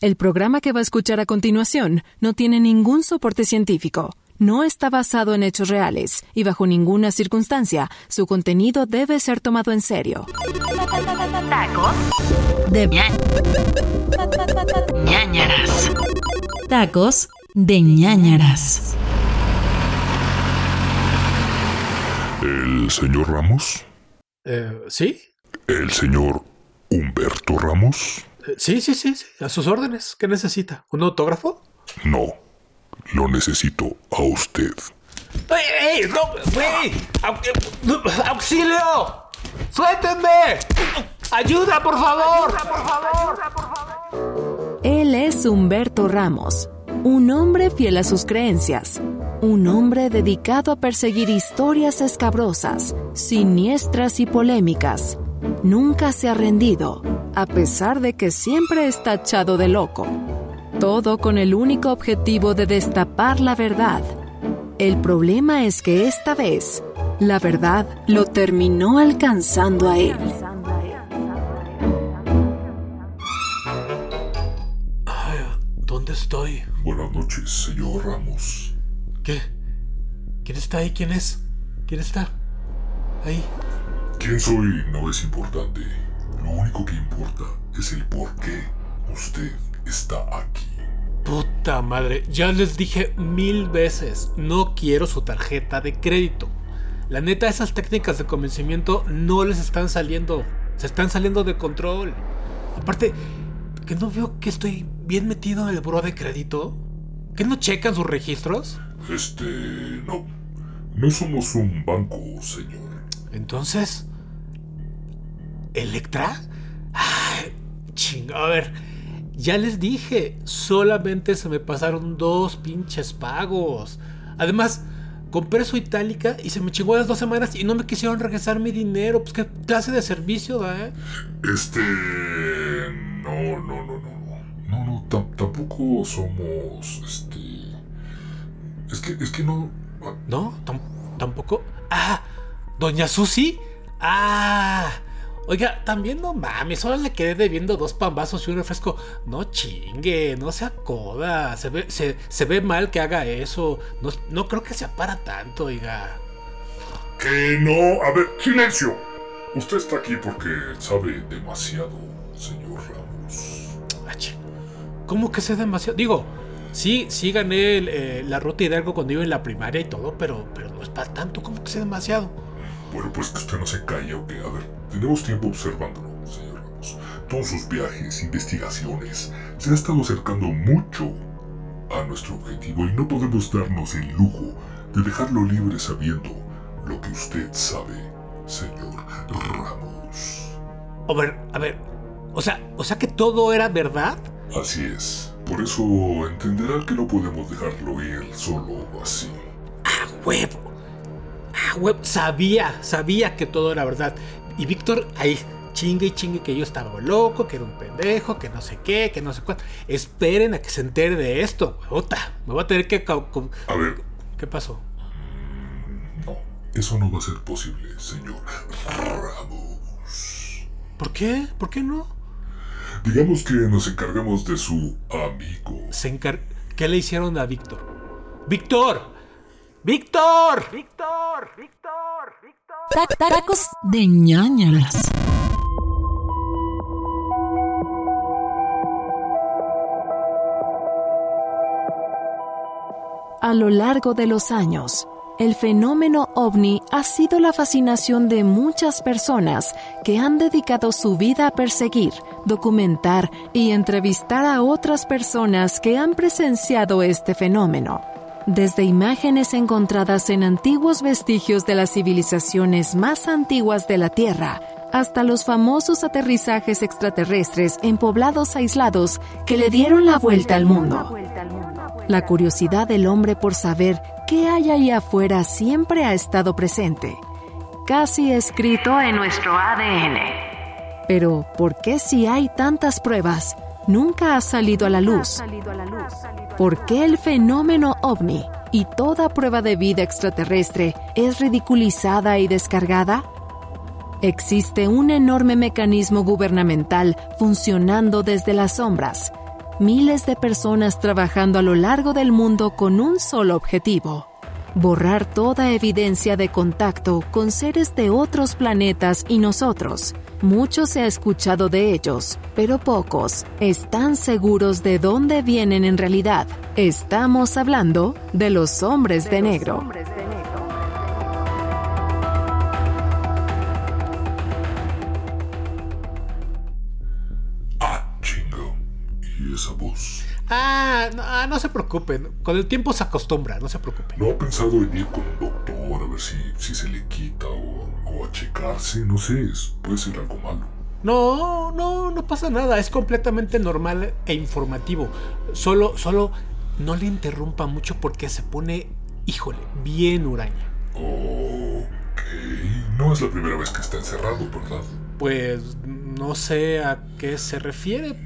El programa que va a escuchar a continuación no tiene ningún soporte científico, no está basado en hechos reales y bajo ninguna circunstancia su contenido debe ser tomado en serio. Tacos de ñañaras. Tacos de ñañaras. ¿El señor Ramos? Eh, ¿Sí? ¿El señor Humberto Ramos? Sí, sí, sí, sí, a sus órdenes. ¿Qué necesita? ¿Un autógrafo? No, lo necesito a usted. ¡Ey, ey! ¡No! ¡Güey! ¡Auxilio! ¡Suéltenme! ¡Ayuda, por favor! ¡Por favor! por favor! Él es Humberto Ramos, un hombre fiel a sus creencias, un hombre dedicado a perseguir historias escabrosas, siniestras y polémicas. Nunca se ha rendido, a pesar de que siempre está echado de loco. Todo con el único objetivo de destapar la verdad. El problema es que esta vez, la verdad lo terminó alcanzando a él. ¿Dónde estoy? Buenas noches, señor Ramos. ¿Qué? ¿Quién está ahí? ¿Quién es? ¿Quién está? Ahí. ¿Quién soy no es importante. Lo único que importa es el por qué usted está aquí. Puta madre, ya les dije mil veces, no quiero su tarjeta de crédito. La neta, esas técnicas de convencimiento no les están saliendo, se están saliendo de control. Aparte, que no veo que estoy bien metido en el buro de crédito. ¿Que no checan sus registros? Este, no. No somos un banco, señor. Entonces, ¿Electra? Ay, chinga, a ver. Ya les dije, solamente se me pasaron dos pinches pagos. Además, compré su itálica y se me chingó las dos semanas y no me quisieron regresar mi dinero. Pues qué clase de servicio, ¿eh? Este. No, no, no, no. No, no, tampoco somos. Este. Es que, es que no. ¿No? ¿Tampoco? Ah, Doña Susi. Ah. Oiga, también no mames, solo le quedé debiendo dos pambazos y un refresco. No chingue, no. Se ve, se, ve mal que haga eso. No, no creo que se para tanto, oiga. Que no. A ver, silencio. Usted está aquí porque sabe demasiado, señor Ramos. Ah, ¿Cómo que sé demasiado? Digo, sí, sí gané eh, la ruta Hidalgo cuando iba en la primaria y todo, pero, pero no es para tanto. ¿Cómo que sé demasiado? Bueno, pues que usted no se calle, ok. A ver, tenemos tiempo observándolo, señor Ramos. Todos sus viajes, investigaciones, se ha estado acercando mucho a nuestro objetivo y no podemos darnos el lujo de dejarlo libre sabiendo lo que usted sabe, señor Ramos. A ver, a ver, o sea, o sea que todo era verdad. Así es. Por eso entenderá que no podemos dejarlo ir solo así. ¡Ah, huevo! Ah, sabía, sabía que todo era verdad. Y Víctor ahí chingue y chingue que yo estaba loco, que era un pendejo, que no sé qué, que no sé cuánto. Esperen a que se entere de esto, huevota. Me voy a tener que... A ver. ¿Qué pasó? Mm, no, eso no va a ser posible, señor Ramos. ¿Por qué? ¿Por qué no? Digamos que nos encargamos de su amigo. Se ¿Qué le hicieron a Víctor? ¡Víctor! ¡Víctor! ¡Víctor! ¡Víctor! Tacos de ñañaras. A lo largo de los años, el fenómeno ovni ha sido la fascinación de muchas personas que han dedicado su vida a perseguir, documentar y entrevistar a otras personas que han presenciado este fenómeno desde imágenes encontradas en antiguos vestigios de las civilizaciones más antiguas de la Tierra, hasta los famosos aterrizajes extraterrestres en poblados aislados que le dieron la vuelta al mundo. La curiosidad del hombre por saber qué hay ahí afuera siempre ha estado presente, casi escrito en nuestro ADN. Pero, ¿por qué si hay tantas pruebas, nunca ha salido a la luz? ¿Por qué el fenómeno ovni y toda prueba de vida extraterrestre es ridiculizada y descargada? Existe un enorme mecanismo gubernamental funcionando desde las sombras, miles de personas trabajando a lo largo del mundo con un solo objetivo, borrar toda evidencia de contacto con seres de otros planetas y nosotros. Mucho se ha escuchado de ellos, pero pocos están seguros de dónde vienen en realidad. Estamos hablando de los hombres de, negro. Ah no, ah, no se preocupen. Con el tiempo se acostumbra, no se preocupen. ¿No ha pensado en ir con un doctor a ver si, si se le quita o, o a checarse? No sé, es- puede ser algo malo. No, no, no pasa nada. Es completamente normal e informativo. Solo, solo no le interrumpa mucho porque se pone, híjole, bien huraña. Ok. No es la primera vez que está encerrado, ¿verdad? Pues no sé a qué se refiere.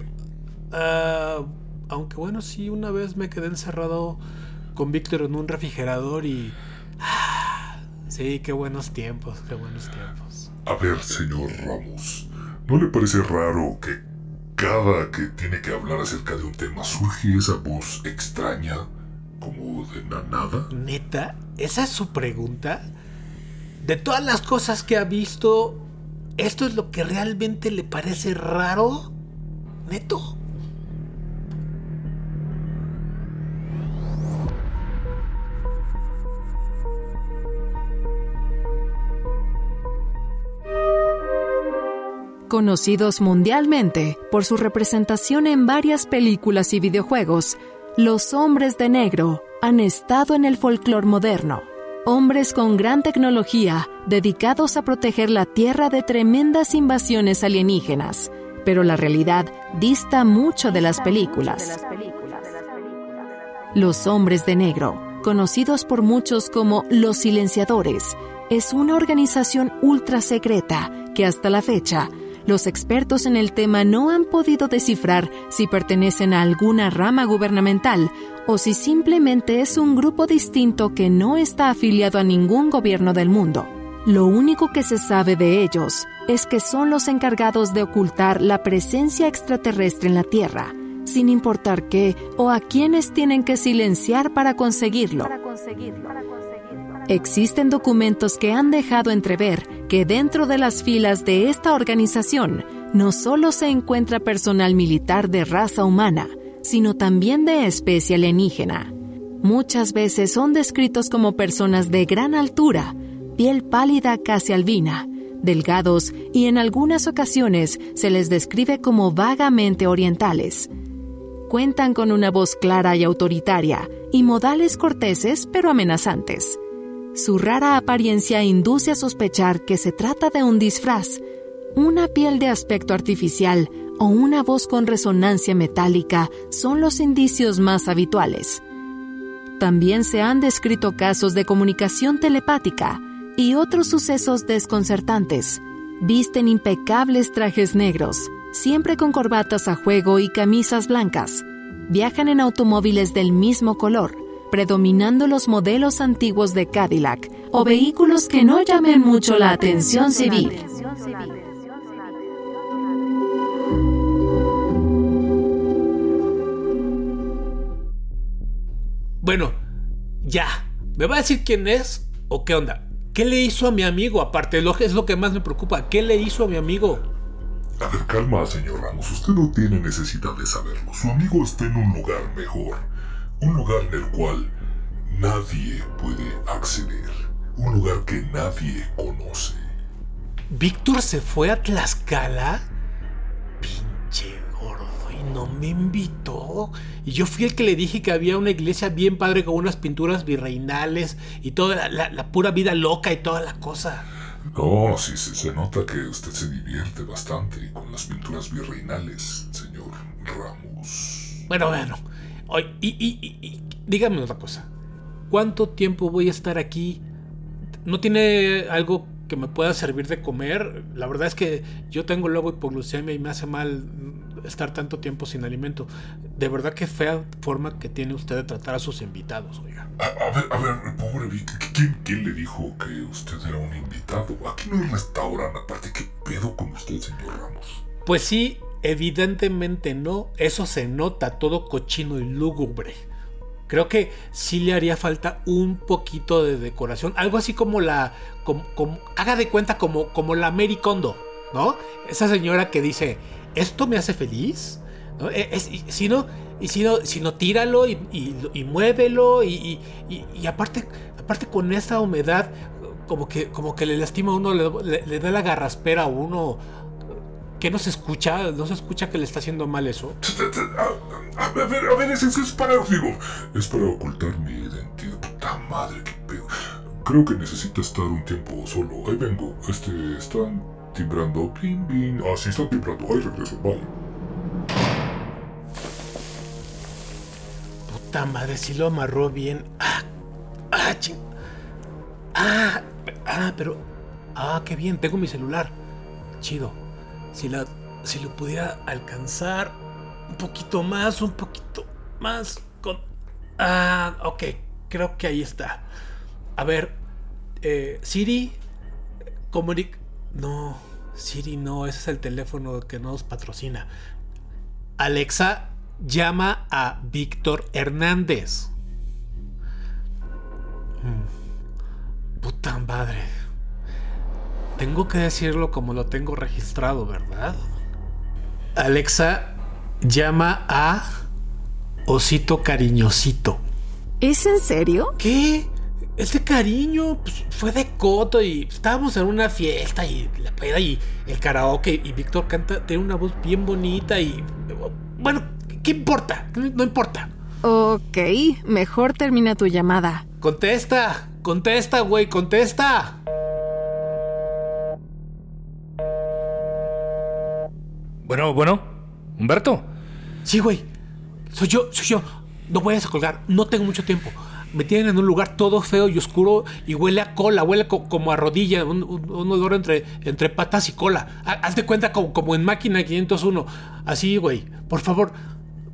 Ah, aunque bueno, sí, una vez me quedé encerrado con Víctor en un refrigerador y... ah, sí, qué buenos tiempos, qué buenos tiempos. A ver, señor Ramos, ¿no le parece raro que cada que tiene que hablar acerca de un tema surge esa voz extraña, como de la nada? Neta, esa es su pregunta. De todas las cosas que ha visto, ¿esto es lo que realmente le parece raro? Neto. Conocidos mundialmente por su representación en varias películas y videojuegos, los hombres de negro han estado en el folclore moderno. Hombres con gran tecnología dedicados a proteger la Tierra de tremendas invasiones alienígenas. Pero la realidad dista mucho de las películas. Los hombres de negro, conocidos por muchos como los silenciadores, es una organización ultra secreta que hasta la fecha los expertos en el tema no han podido descifrar si pertenecen a alguna rama gubernamental o si simplemente es un grupo distinto que no está afiliado a ningún gobierno del mundo. Lo único que se sabe de ellos es que son los encargados de ocultar la presencia extraterrestre en la Tierra, sin importar qué o a quienes tienen que silenciar para conseguirlo. Existen documentos que han dejado entrever que dentro de las filas de esta organización no solo se encuentra personal militar de raza humana, sino también de especie alienígena. Muchas veces son descritos como personas de gran altura, piel pálida casi albina, delgados y en algunas ocasiones se les describe como vagamente orientales. Cuentan con una voz clara y autoritaria y modales corteses pero amenazantes. Su rara apariencia induce a sospechar que se trata de un disfraz, una piel de aspecto artificial o una voz con resonancia metálica son los indicios más habituales. También se han descrito casos de comunicación telepática y otros sucesos desconcertantes. Visten impecables trajes negros, siempre con corbatas a juego y camisas blancas. Viajan en automóviles del mismo color, predominando los modelos antiguos de Cadillac o vehículos que no llamen mucho la atención civil. Bueno, ya. ¿Me va a decir quién es o qué onda? ¿Qué le hizo a mi amigo? Aparte, lo que es lo que más me preocupa. ¿Qué le hizo a mi amigo? A ver, calma, señor Ramos, usted no tiene necesidad de saberlo. Su amigo está en un lugar mejor. Un lugar en el cual nadie puede acceder. Un lugar que nadie conoce. ¿Víctor se fue a Tlaxcala? Pinche gordo, y no me invitó. Y yo fui el que le dije que había una iglesia bien padre con unas pinturas virreinales y toda la, la- la pura vida loca y toda la cosa. No, sí, se, se nota que usted se divierte bastante con las pinturas virreinales, señor Ramos. Bueno, bueno. Y, y- y- y dígame otra cosa. ¿Cuánto tiempo voy a estar aquí? ¿No tiene algo que me pueda servir de comer? La verdad es que yo tengo luego hipoglucemia y me hace mal estar tanto tiempo sin alimento. De verdad que fea forma que tiene usted de tratar a sus invitados, oiga. A, a ver, a ver, pobre Vic, ¿quién, quién le dijo que usted era un invitado? Aquí no hay restaurante, aparte, ¿qué pedo con usted, señor Ramos? Pues sí, Evidentemente no, eso se nota todo cochino y lúgubre. Creo que sí le haría falta un poquito de decoración, algo así como la, como, haga de cuenta como, como la Mary Kondo, ¿no? Esa señora que dice, esto me hace feliz, ¿no? E, si no, y si no, si no tíralo y, y, muévelo y, y, aparte, aparte con esa humedad como que, como que le lastima a uno, le, da la garraspera a uno. Que no se escucha? ¿No se escucha que le está haciendo mal eso? A, ver, a ver, es, es para, digo, es para ocultar mi identidad. Puta madre, qué pedo. Creo que necesita estar un tiempo solo. Ahí vengo. Este, están timbrando. Pim, pim. Ah, sí, están timbrando. Ahí regreso. Bye. Puta madre, si lo amarró bien. Ah, ah, ching. Ah, Ah, pero. Ah, qué bien, tengo mi celular. Chido. Si, la, si lo pudiera alcanzar un poquito más, un poquito más con... Ah, ok, creo que ahí está. A ver, eh, Siri, comunic... No, Siri no, ese es el teléfono que nos patrocina. Alexa, llama a Víctor Hernández. Hmm. Puta madre. Tengo que decirlo como lo tengo registrado, ¿verdad? Alexa llama a Osito Cariñosito. ¿Es en serio? ¿Qué? Este cariño pues, fue de coto y estábamos en una fiesta y la peda y el karaoke y Víctor canta, tiene una voz bien bonita y... Bueno, ¿qué importa? No importa. Ok, mejor termina tu llamada. Contesta. Contesta, güey, contesta. Bueno, bueno, Humberto. Sí, güey. Soy yo, soy yo. No voy a colgar, no tengo mucho tiempo. Me tienen en un lugar todo feo y oscuro y huele a cola, huele como a rodilla, un, olor entre, entre patas y cola. Haz de cuenta como, como en máquina 501. Así, güey. Por favor,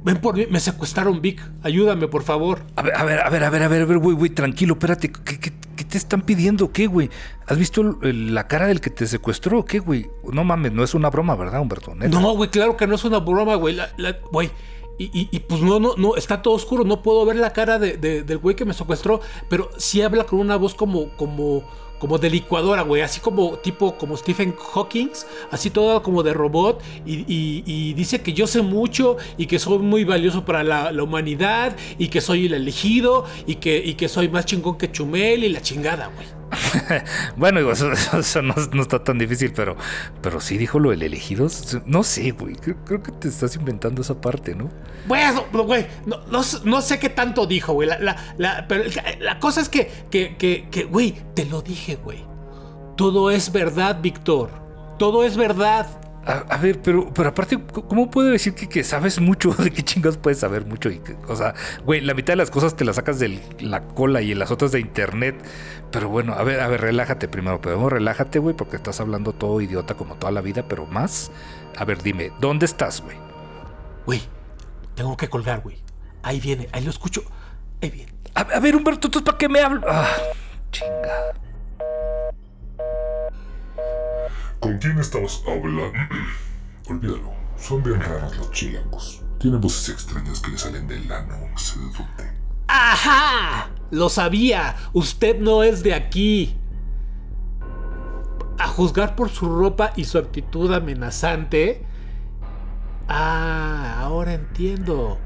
Ven por mí, me secuestraron, Vic. Ayúdame, por favor. A ver, a ver, a ver, a ver, a ver, a ver, güey, güey, tranquilo, espérate. ¿Qué, qué, te están pidiendo? ¿Qué, güey? ¿Has visto la cara del que te secuestró? ¿Qué, güey? No mames, no es una broma, ¿verdad, Humberto? No, güey, claro que no es una broma, güey. güey. Y, y, pues no, no, no, está todo oscuro, no puedo ver la cara de, del güey que me secuestró, pero sí habla con una voz como, como, como de licuadora, güey, así como tipo como Stephen Hawking, así todo como de robot, y, dice que yo sé mucho y que soy muy valioso para la, humanidad y que soy el elegido y que, y que soy más chingón que Chumel y la chingada, güey. bueno, eso, no, está tan difícil, pero, pero sí dijo lo del elegido. No sé, güey. Creo, que te estás inventando esa parte, ¿no? Bueno, güey, no, sé qué tanto dijo, güey. La, pero la cosa es que, que, que, güey, te lo dije, güey. Todo es verdad, Víctor. Todo es verdad. A, ver, pero, pero aparte, ¿cómo puedo decir que, sabes mucho? ¿De qué chingados puedes saber mucho? Y o sea, güey, la mitad de las cosas te las sacas de la cola y en las otras de internet. Pero bueno, a ver, a ver, relájate primero. Pero relájate, güey, porque estás hablando todo idiota como toda la vida, pero más. A ver, dime, ¿dónde estás, güey? Güey, tengo que colgar, güey. Ahí viene, ahí lo escucho. Ahí viene. A, ver, Humberto, ¿tú para qué me hablas? Ah, chinga. ¿Con quién estabas hablando? Olvídalo. Son bien raros los chilangos. Tienen voces extrañas que le salen del ano, no sé de dónde. ¡Ajá! Lo sabía. Usted no es de aquí. A juzgar por su ropa y su actitud amenazante. Ah, ahora entiendo.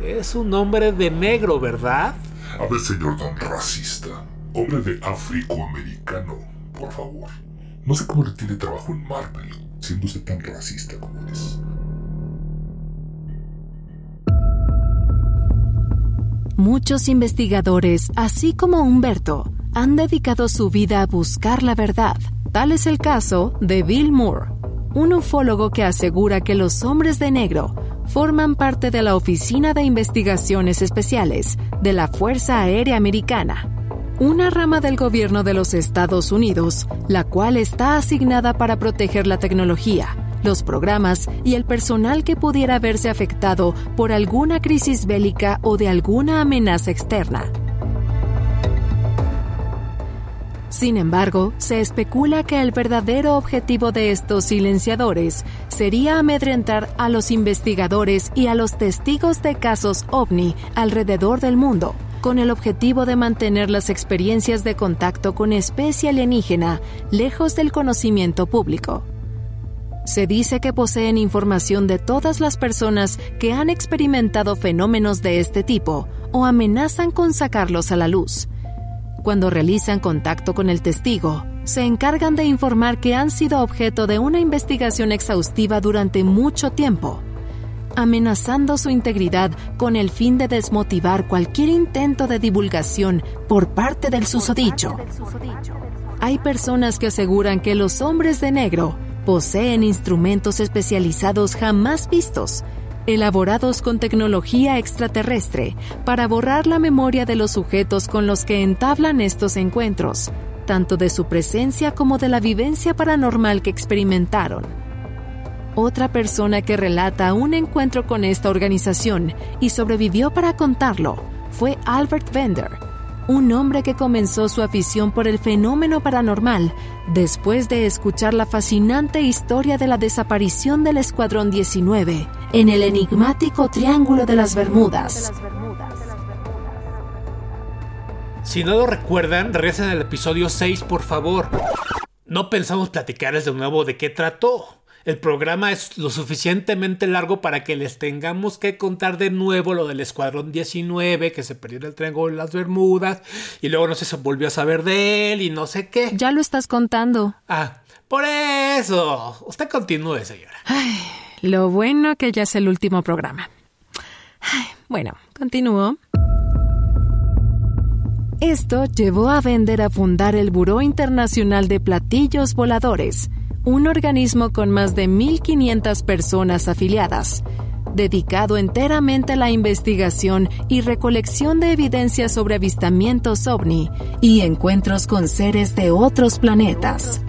Es un hombre de negro, ¿verdad? A ver, señor don racista. Hombre de afroamericano, por favor. No sé cómo le tiene trabajo en Marvel, siendo usted tan racista como es. Muchos investigadores, así como Humberto, han dedicado su vida a buscar la verdad. Tal es el caso de Bill Moore, un ufólogo que asegura que los hombres de negro forman parte de la Oficina de Investigaciones Especiales de la Fuerza Aérea Americana una rama del gobierno de los Estados Unidos, la cual está asignada para proteger la tecnología, los programas y el personal que pudiera verse afectado por alguna crisis bélica o de alguna amenaza externa. Sin embargo, se especula que el verdadero objetivo de estos silenciadores sería amedrentar a los investigadores y a los testigos de casos ovni alrededor del mundo, con el objetivo de mantener las experiencias de contacto con especie alienígena lejos del conocimiento público. Se dice que poseen información de todas las personas que han experimentado fenómenos de este tipo o amenazan con sacarlos a la luz. Cuando realizan contacto con el testigo, se encargan de informar que han sido objeto de una investigación exhaustiva durante mucho tiempo, amenazando su integridad con el fin de desmotivar cualquier intento de divulgación por parte del susodicho. Hay personas que aseguran que los hombres de negro poseen instrumentos especializados jamás vistos, elaborados con tecnología extraterrestre, para borrar la memoria de los sujetos con los que entablan estos encuentros, tanto de su presencia como de la vivencia paranormal que experimentaron. Otra persona que relata un encuentro con esta organización y sobrevivió para contarlo fue Albert Bender, un hombre que comenzó su afición por el fenómeno paranormal después de escuchar la fascinante historia de la desaparición del Escuadrón 19 en el enigmático Triángulo de las Bermudas. Si no lo recuerdan, regresen al episodio 6, por favor. No pensamos platicarles de nuevo de qué trató. El programa es lo suficientemente largo para que les tengamos que contar de nuevo lo del Escuadrón 19, que se perdió en el Triángulo de las Bermudas, y luego no sé, se volvió a saber de él y no sé qué. Ya lo estás contando. Ah, por eso. Usted continúe, señora. Ay, lo bueno que ya es el último programa. Ay, bueno, continúo. Esto llevó a Vender a fundar el Buró Internacional de Platillos Voladores, un organismo con más de 1.500 personas afiliadas, dedicado enteramente a la investigación y recolección de evidencia sobre avistamientos ovni y encuentros con seres de otros planetas.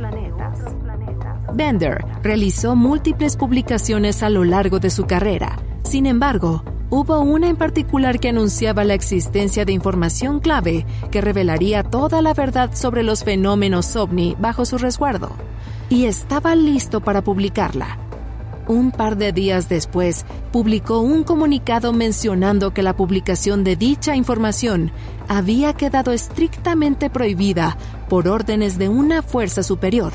Bender realizó múltiples publicaciones a lo largo de su carrera. Sin embargo, hubo una en particular que anunciaba la existencia de información clave que revelaría toda la verdad sobre los fenómenos ovni bajo su resguardo y estaba listo para publicarla. Un par de días después, publicó un comunicado mencionando que la publicación de dicha información había quedado estrictamente prohibida por órdenes de una fuerza superior,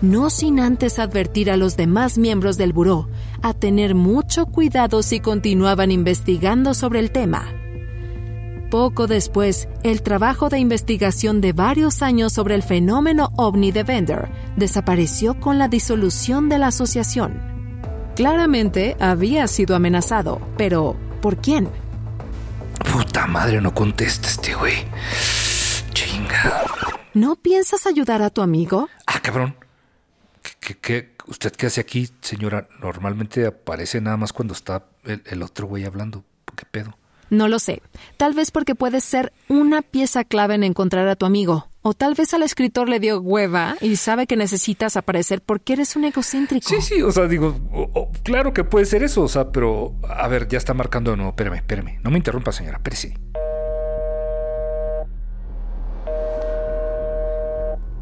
no sin antes advertir a los demás miembros del buró a tener mucho cuidado si continuaban investigando sobre el tema. Poco después, el trabajo de investigación de varios años sobre el fenómeno ovni de Bender desapareció con la disolución de la asociación. Claramente había sido amenazado, pero ¿por quién? Puta madre, no contesta este güey. Chinga. ¿No piensas ayudar a tu amigo? Ah, cabrón. ¿Qué, qué, usted qué hace aquí, señora? Normalmente aparece nada más cuando está el, el otro güey hablando. ¿Qué pedo? No lo sé. Tal vez porque puedes ser una pieza clave en encontrar a tu amigo. O tal vez al escritor le dio hueva y sabe que necesitas aparecer porque eres un egocéntrico. Sí, sí, o sea, digo, o- o, claro que puede ser eso, o sea, pero a ver, ya está marcando de nuevo. Espérame, espérame. No me interrumpa, señora, espérese.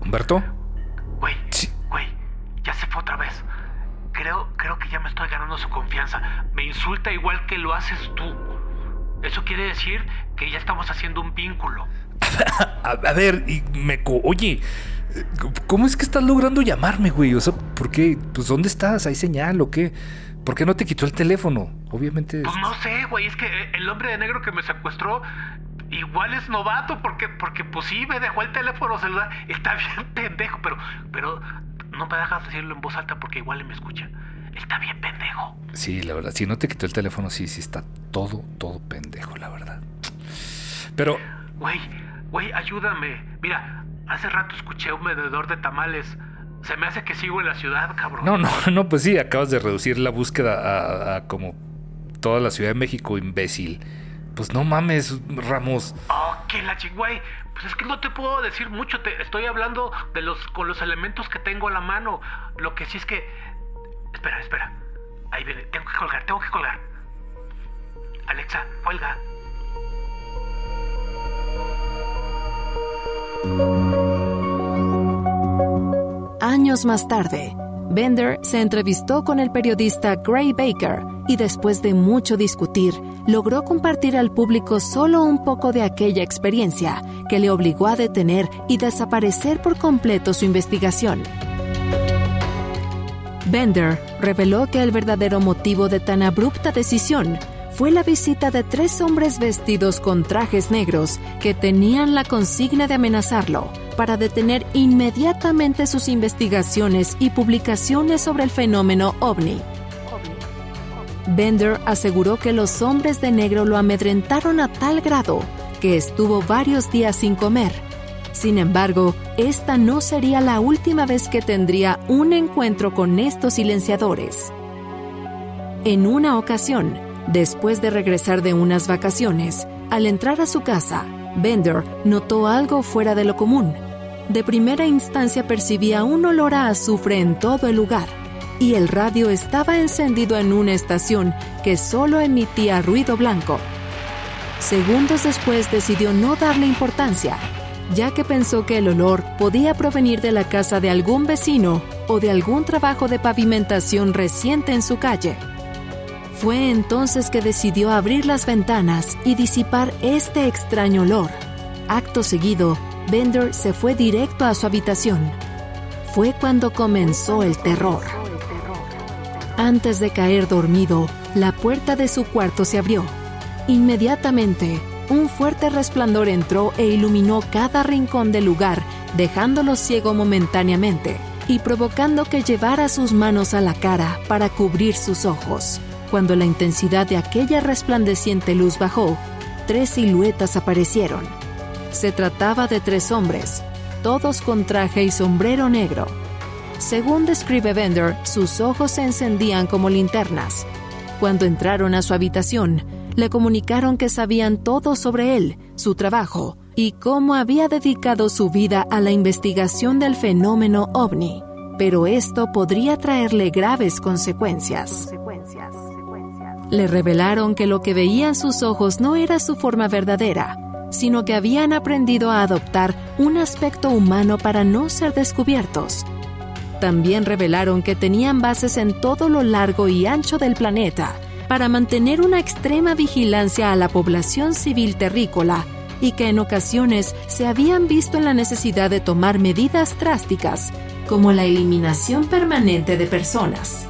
¿Humberto? Güey, Sí. güey, ya se fue otra vez. Creo, creo que ya me estoy ganando su confianza. Me insulta igual que lo haces tú. Eso quiere decir que ya estamos haciendo un vínculo. A, a ver, y me... co- Oye, ¿cómo es que estás logrando llamarme, güey? O sea, ¿por qué? Pues, ¿dónde estás? ¿Hay señal o qué? ¿Por qué no te quitó el teléfono? Obviamente... Pues no sé, güey, es que el hombre de negro que me secuestró igual es novato porque, porque pues sí, me dejó el teléfono celular. Está bien pendejo, pero, pero no me dejas decirlo en voz alta porque igual me escucha. Está bien pendejo. Sí, la verdad, si no te quitó el teléfono, sí, sí está todo, todo pendejo, la verdad. Pero, Güey, güey, ayúdame. Mira, hace rato escuché un vendedor de tamales. Se me hace que sigo en la ciudad, cabrón. no, no, no, pues sí, acabas de reducir la búsqueda a, a como toda la Ciudad de México, imbécil. Pues no mames, Ramos. Oh, que la ching, güey. Pues es que no te puedo decir mucho. Te estoy hablando de los con los elementos que tengo a la mano. Lo que sí es que. Espera, espera. Ahí viene. Tengo que colgar, tengo que colgar. Alexa, cuelga. años más tarde, Bender se entrevistó con el periodista Gray Baker y después de mucho discutir, logró compartir al público solo un poco de aquella experiencia que le obligó a detener y desaparecer por completo su investigación. Bender reveló que el verdadero motivo de tan abrupta decisión fue la visita de tres hombres vestidos con trajes negros que tenían la consigna de amenazarlo para detener inmediatamente sus investigaciones y publicaciones sobre el fenómeno ovni. Bender aseguró que los hombres de negro lo amedrentaron a tal grado que estuvo varios días sin comer. Sin embargo, esta no sería la última vez que tendría un encuentro con estos silenciadores. En una ocasión, después de regresar de unas vacaciones, al entrar a su casa, Bender notó algo fuera de lo común. De primera instancia percibía un olor a azufre en todo el lugar y el radio estaba encendido en una estación que solo emitía ruido blanco. Segundos después decidió no darle importancia, ya que pensó que el olor podía provenir de la casa de algún vecino o de algún trabajo de pavimentación reciente en su calle. Fue entonces que decidió abrir las ventanas y disipar este extraño olor. Acto seguido, Bender se fue directo a su habitación. Fue cuando comenzó el terror. Antes de caer dormido, la puerta de su cuarto se abrió. Inmediatamente, un fuerte resplandor entró e iluminó cada rincón del lugar, dejándolo ciego momentáneamente y provocando que llevara sus manos a la cara para cubrir sus ojos. Cuando la intensidad de aquella resplandeciente luz bajó, tres siluetas aparecieron. Se trataba de tres hombres, todos con traje y sombrero negro. Según describe Bender, sus ojos se encendían como linternas. Cuando entraron a su habitación, le comunicaron que sabían todo sobre él, su trabajo y cómo había dedicado su vida a la investigación del fenómeno ovni. Pero esto podría traerle graves consecuencias. Le revelaron que lo que veían sus ojos no era su forma verdadera, sino que habían aprendido a adoptar un aspecto humano para no ser descubiertos también revelaron que tenían bases en todo lo largo y ancho del planeta para mantener una extrema vigilancia a la población civil terrícola y que en ocasiones se habían visto en la necesidad de tomar medidas drásticas, como la eliminación permanente de personas.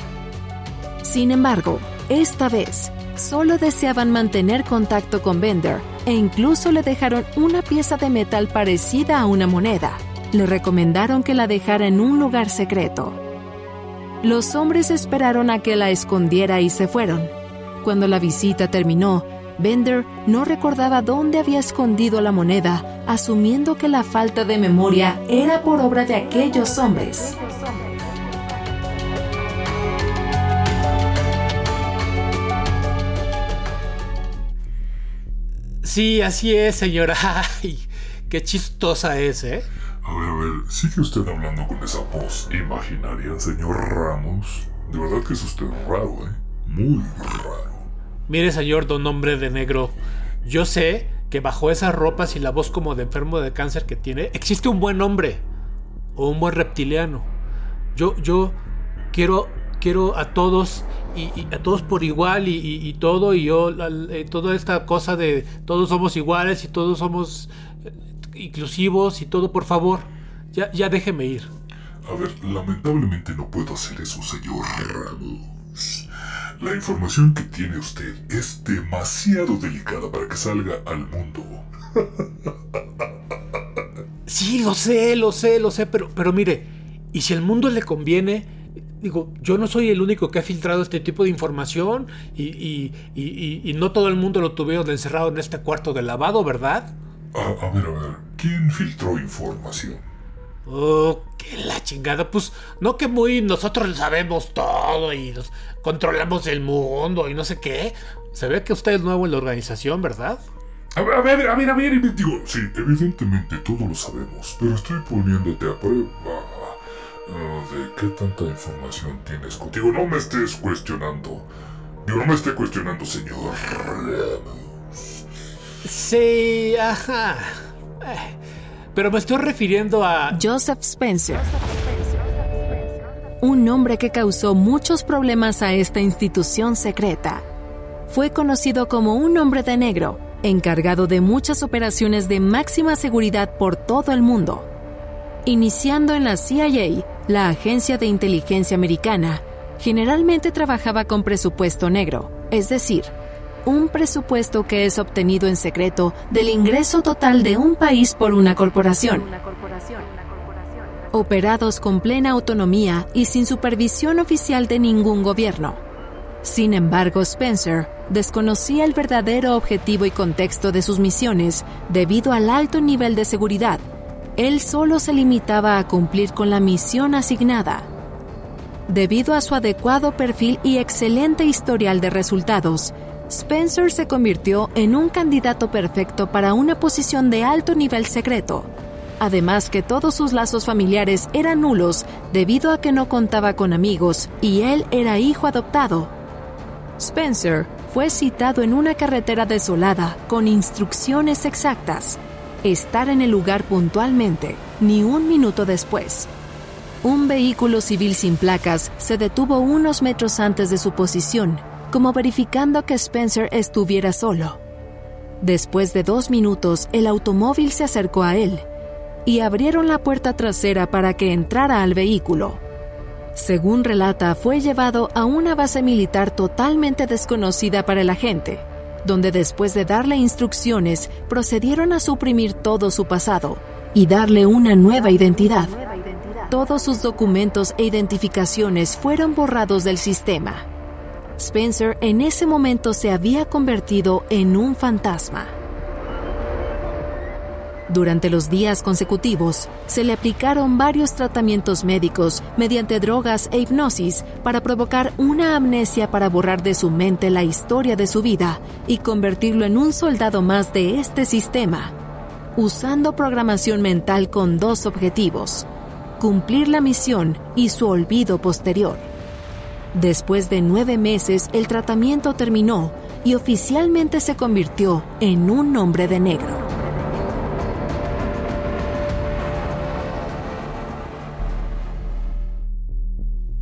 Sin embargo, esta vez, solo deseaban mantener contacto con Bender e incluso le dejaron una pieza de metal parecida a una moneda le recomendaron que la dejara en un lugar secreto. Los hombres esperaron a que la escondiera y se fueron. Cuando la visita terminó, Bender no recordaba dónde había escondido la moneda, asumiendo que la falta de memoria era por obra de aquellos hombres. Sí, así es, señora. Ay, qué chistosa es, ¿eh? A ver, a ver, ¿sigue usted hablando con esa voz imaginaria, señor Ramos? De verdad que es usted raro, ¿eh? Muy raro. Mire, señor don hombre de negro, yo sé que bajo esas ropas y la voz como de enfermo de cáncer que tiene, existe un buen hombre o un buen reptiliano. Yo, yo quiero, quiero a todos y, a todos por igual y, todo y yo, eh, toda esta cosa de todos somos iguales y todos somos inclusivos y todo, por favor. Ya, ya déjeme ir. A ver, lamentablemente no puedo hacer eso, señor Ramos. La información que tiene usted es demasiado delicada para que salga al mundo. Sí, lo sé, lo sé, lo sé, pero, pero mire, y si al mundo le conviene, digo, yo no soy el único que ha filtrado este tipo de información y, y, y, y no todo el mundo lo tuvieron encerrado en este cuarto de lavado, ¿verdad? A, ver, a ver, ¿quién filtró información? Oh, qué la chingada. Pues no que muy nosotros sabemos todo y nos controlamos el mundo y no sé qué. Se ve que usted es nuevo en la organización, ¿verdad? A ver, a ver, a ver, a ver, digo, sí, evidentemente todos lo sabemos, pero estoy poniéndote a prueba. Ah, ¿De qué tanta información tienes contigo? No me estés cuestionando. Digo, no me esté cuestionando, señor. Sí, ajá. Pero me estoy refiriendo a... Joseph Spencer. un nombre que causó muchos problemas a esta institución secreta. Fue conocido como un hombre de negro, encargado de muchas operaciones de máxima seguridad por todo el mundo. Iniciando en la CIA, la agencia de inteligencia americana, generalmente trabajaba con presupuesto negro, es decir, un presupuesto que es obtenido en secreto del ingreso total de un país por una corporación. Operados con plena autonomía y sin supervisión oficial de ningún gobierno. Sin embargo, Spencer desconocía el verdadero objetivo y contexto de sus misiones debido al alto nivel de seguridad. Él solo se limitaba a cumplir con la misión asignada. Debido a su adecuado perfil y excelente historial de resultados, Spencer se convirtió en un candidato perfecto para una posición de alto nivel secreto. Además que todos sus lazos familiares eran nulos debido a que no contaba con amigos y él era hijo adoptado. Spencer fue citado en una carretera desolada con instrucciones exactas. Estar en el lugar puntualmente, ni un minuto después. Un vehículo civil sin placas se detuvo unos metros antes de su posición, como verificando que Spencer estuviera solo. Después de dos minutos, el automóvil se acercó a él y abrieron la puerta trasera para que entrara al vehículo. Según relata, fue llevado a una base militar totalmente desconocida para el agente, donde después de darle instrucciones procedieron a suprimir todo su pasado y darle una nueva identidad. Todos sus documentos e identificaciones fueron borrados del sistema. Spencer en ese momento se había convertido en un fantasma. Durante los días consecutivos, se le aplicaron varios tratamientos médicos mediante drogas e hipnosis para provocar una amnesia para borrar de su mente la historia de su vida y convertirlo en un soldado más de este sistema, usando programación mental con dos objetivos, cumplir la misión y su olvido posterior. Después de nueve meses, el tratamiento terminó y oficialmente se convirtió en un hombre de negro.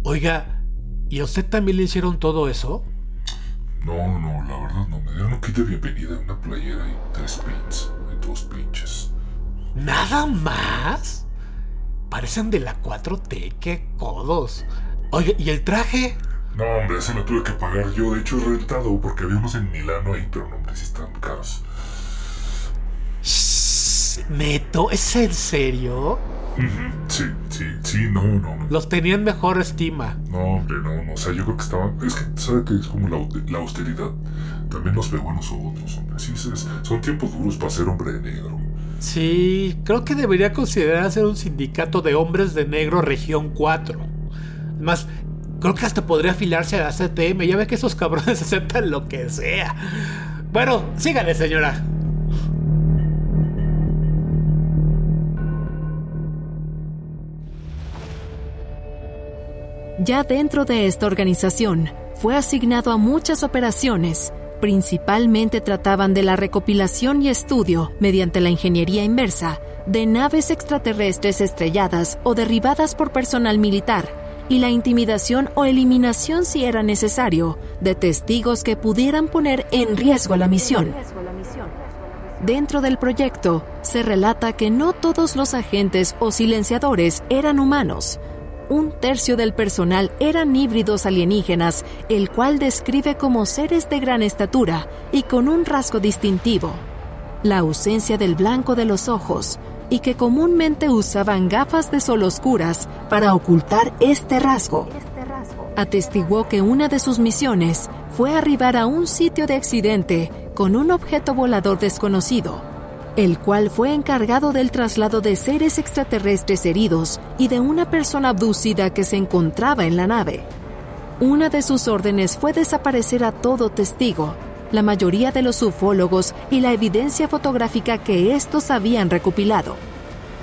Oiga, ¿y a usted también le hicieron todo eso? No, no, la verdad no. Me dieron un kit de bienvenida, una playera y tres pins. Y dos pinches. ¿Nada más? Parecen de la 4T, qué codos. Oye, ¿y el traje? No, hombre, ese lo tuve que pagar yo. De hecho, he rentado porque había unos en Milano ahí, pero no, hombre, sí están caros. Neto, ¿es en serio? Sí, sí, sí, no, no. Los tenían mejor estima. No, hombre, no, no. O sea, yo creo que estaban. Es que, ¿sabe que Es como la, la austeridad. También nos pegó a nosotros, hombre. Sí, es- son tiempos duros para ser hombre de negro. Sí, creo que debería considerarse un sindicato de hombres de negro región 4. Además, creo que hasta podría afiliarse a la CTM. Ya ve que esos cabrones aceptan lo que sea. Bueno, sígale, señora. Ya dentro de esta organización, fue asignado a muchas operaciones. Principalmente trataban de la recopilación y estudio, mediante la ingeniería inversa, de naves extraterrestres estrelladas o derribadas por personal militar, y la intimidación o eliminación, si era necesario, de testigos que pudieran poner en riesgo la misión. Dentro del proyecto, se relata que no todos los agentes o silenciadores eran humanos. Un tercio del personal eran híbridos alienígenas, el cual describe como seres de gran estatura y con un rasgo distintivo. La ausencia del blanco de los ojos, y que comúnmente usaban gafas de sol oscuras para ocultar este rasgo. Atestiguó que una de sus misiones fue arribar a un sitio de accidente con un objeto volador desconocido, el cual fue encargado del traslado de seres extraterrestres heridos y de una persona abducida que se encontraba en la nave. Una de sus órdenes fue desaparecer a todo testigo, la mayoría de los ufólogos y la evidencia fotográfica que estos habían recopilado.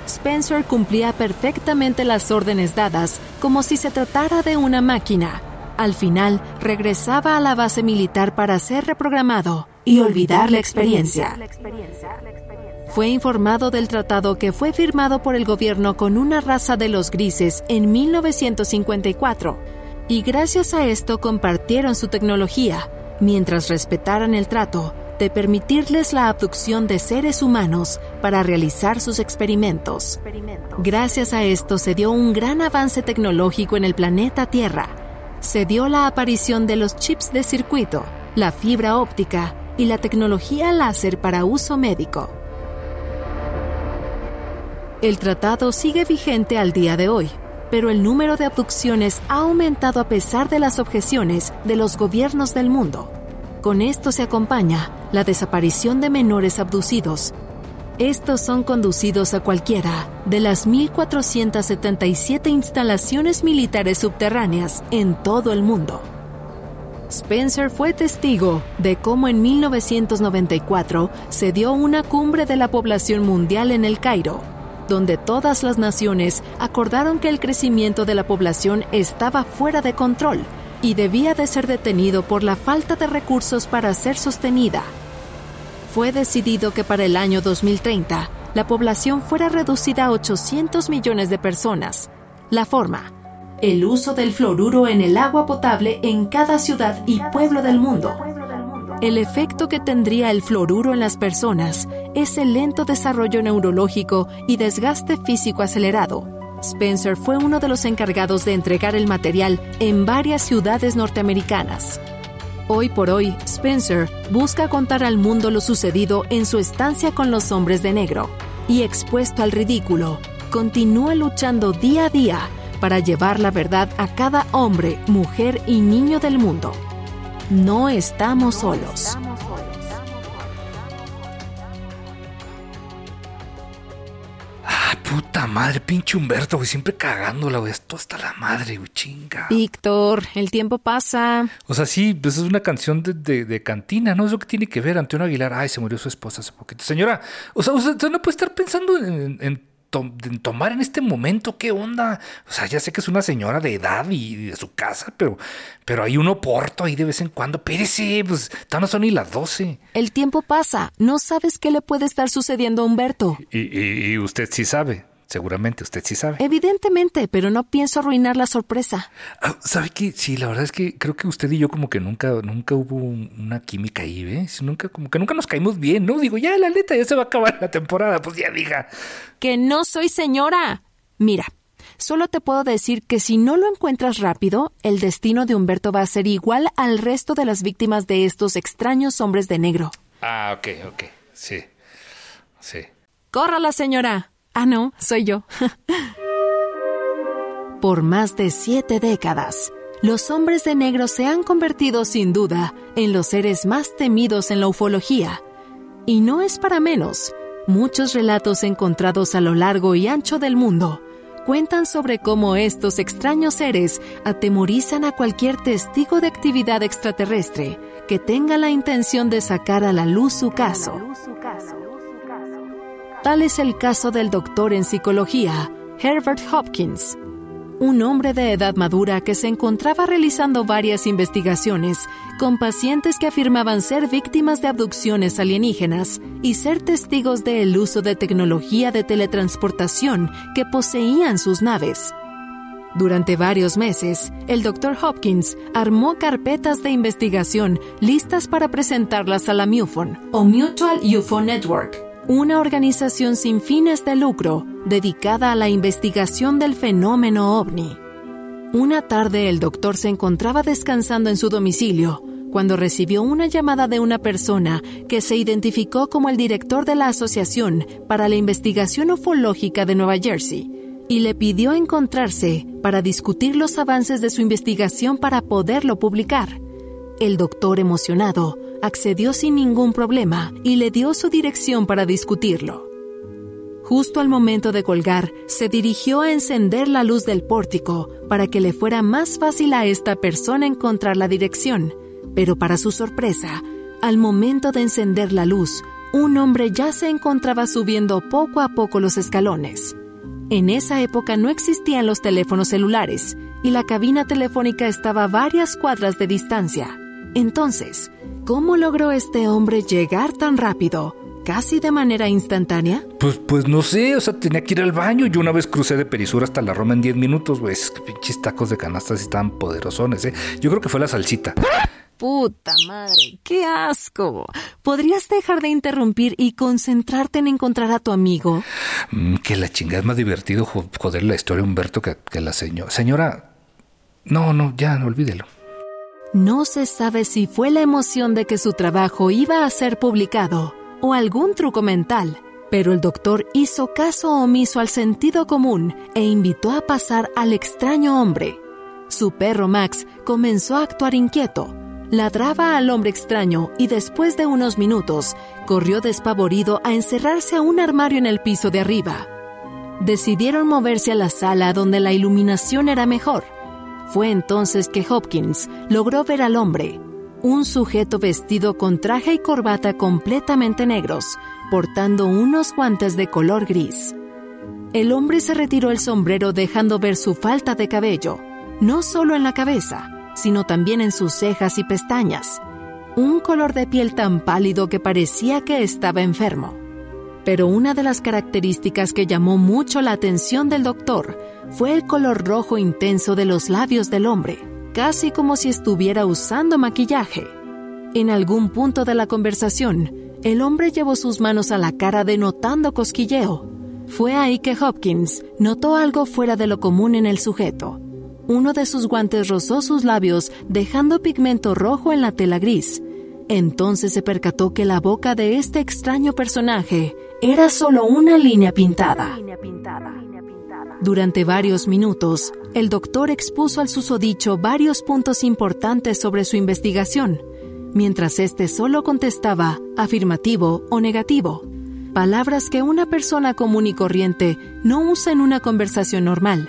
Spencer cumplía perfectamente las órdenes dadas como si se tratara de una máquina. Al final, regresaba a la base militar para ser reprogramado y olvidar la experiencia. fue informado del tratado que fue firmado por el gobierno con una raza de los grises en 1954, y gracias a esto compartieron su tecnología, mientras respetaran el trato de permitirles la abducción de seres humanos para realizar sus experimentos. Gracias a esto se dio un gran avance tecnológico en el planeta Tierra. Se dio la aparición de los chips de circuito, la fibra óptica y la tecnología láser para uso médico. El tratado sigue vigente al día de hoy, pero el número de abducciones ha aumentado a pesar de las objeciones de los gobiernos del mundo. Con esto se acompaña la desaparición de menores abducidos. Estos son conducidos a cualquiera de las 1.477 instalaciones militares subterráneas en todo el mundo. Spencer fue testigo de cómo en 1994 se dio una cumbre de la población mundial en el Cairo, donde todas las naciones acordaron que el crecimiento de la población estaba fuera de control y debía de ser detenido por la falta de recursos para ser sostenida. Fue decidido que para el año 2030 la población fuera reducida a 800 millones de personas. La forma, el uso del fluoruro en el agua potable en cada ciudad y pueblo del mundo. El efecto que tendría el fluoruro en las personas es el lento desarrollo neurológico y desgaste físico acelerado. Spencer fue uno de los encargados de entregar el material en varias ciudades norteamericanas. Hoy por hoy, Spencer busca contar al mundo lo sucedido en su estancia con los hombres de negro y expuesto al ridículo, continúa luchando día a día para llevar la verdad a cada hombre, mujer y niño del mundo. No estamos solos. Ah, puta madre, pinche Humberto, güey, siempre cagándola, güey. Esto hasta la madre, güey, chinga. Víctor, el tiempo pasa. O sea, sí, pues es una canción de, de- de cantina, ¿no? Es lo que tiene que ver. Antonio Aguilar, ay, se murió su esposa hace poquito. Señora, o sea, usted no puede estar pensando en, en to- tomar en este momento, ¿qué onda? O sea, ya sé que es una señora de edad y de su casa, pero, pero hay un oporto ahí de vez en cuando. Pérese, pues, todavía no son ni las 12. El tiempo pasa. No sabes qué le puede estar sucediendo a Humberto. Y, y- y usted sí sabe, seguramente usted sí sabe. Evidentemente, pero no pienso arruinar la sorpresa. Ah, ¿Sabe qué? Sí, la verdad es que creo que usted y yo como que nunca, nunca hubo un- una química ahí, ¿ves? Nunca, como que nunca nos caímos bien, ¿no? Digo, ya la neta, ya se va a acabar la temporada, pues ya diga. Que no soy señora. Mira, solo te puedo decir que si no lo encuentras rápido, el destino de Humberto va a ser igual al resto de las víctimas de estos extraños hombres de negro. Ah, ok, ok, sí, sí. ¡Córrala, señora! Ah, no, soy yo. Por más de siete décadas, los hombres de negro se han convertido sin duda en los seres más temidos en la ufología. Y no es para menos. Muchos relatos encontrados a lo largo y ancho del mundo cuentan sobre cómo estos extraños seres atemorizan a cualquier testigo de actividad extraterrestre que tenga la intención de sacar a la luz su caso. Tal es el caso del doctor en psicología, Herbert Hopkins, un hombre de edad madura que se encontraba realizando varias investigaciones con pacientes que afirmaban ser víctimas de abducciones alienígenas y ser testigos del uso de tecnología de teletransportación que poseían sus naves. Durante varios meses, el Dr. Hopkins armó carpetas de investigación listas para presentarlas a la MUFON o Mutual UFO Network, una organización sin fines de lucro dedicada a la investigación del fenómeno ovni. Una tarde el doctor se encontraba descansando en su domicilio cuando recibió una llamada de una persona que se identificó como el director de la Asociación para la Investigación Ufológica de Nueva Jersey y le pidió encontrarse para discutir los avances de su investigación para poderlo publicar. El doctor emocionado accedió sin ningún problema y le dio su dirección para discutirlo. Justo al momento de colgar, se dirigió a encender la luz del pórtico para que le fuera más fácil a esta persona encontrar la dirección, pero para su sorpresa, al momento de encender la luz, un hombre ya se encontraba subiendo poco a poco los escalones. En esa época no existían los teléfonos celulares y la cabina telefónica estaba a varias cuadras de distancia. Entonces, ¿cómo logró este hombre llegar tan rápido, casi de manera instantánea? Pues, pues no sé, o sea, tenía que ir al baño. Yo una vez crucé de Perisur hasta la Roma en 10 minutos, güey. Es que pinches tacos de canastas estaban poderosones, ¿eh? Yo creo que fue la salsita. Puta madre, qué asco. ¿Podrías dejar de interrumpir y concentrarte en encontrar a tu amigo? Mm, que la chingada es más divertido jo- joder la historia Humberto que, que la señora. Señora, no, no, ya, no olvídelo. No se sabe si fue la emoción de que su trabajo iba a ser publicado o algún truco mental, pero el doctor hizo caso omiso al sentido común e invitó a pasar al extraño hombre. Su perro Max comenzó a actuar inquieto, ladraba al hombre extraño y después de unos minutos corrió despavorido a encerrarse a un armario en el piso de arriba. Decidieron moverse a la sala donde la iluminación era mejor. Fue entonces que Hopkins logró ver al hombre, un sujeto vestido con traje y corbata completamente negros, portando unos guantes de color gris. El hombre se retiró el sombrero dejando ver su falta de cabello, no solo en la cabeza, sino también en sus cejas y pestañas, un color de piel tan pálido que parecía que estaba enfermo. Pero una de las características que llamó mucho la atención del doctor fue el color rojo intenso de los labios del hombre, casi como si estuviera usando maquillaje. En algún punto de la conversación, el hombre llevó sus manos a la cara denotando cosquilleo. Fue ahí que Hopkins notó algo fuera de lo común en el sujeto. Uno de sus guantes rozó sus labios dejando pigmento rojo en la tela gris. Entonces se percató que la boca de este extraño personaje era solo una línea pintada. Durante varios minutos, el doctor expuso al susodicho varios puntos importantes sobre su investigación, mientras éste solo contestaba afirmativo o negativo, palabras que una persona común y corriente no usa en una conversación normal.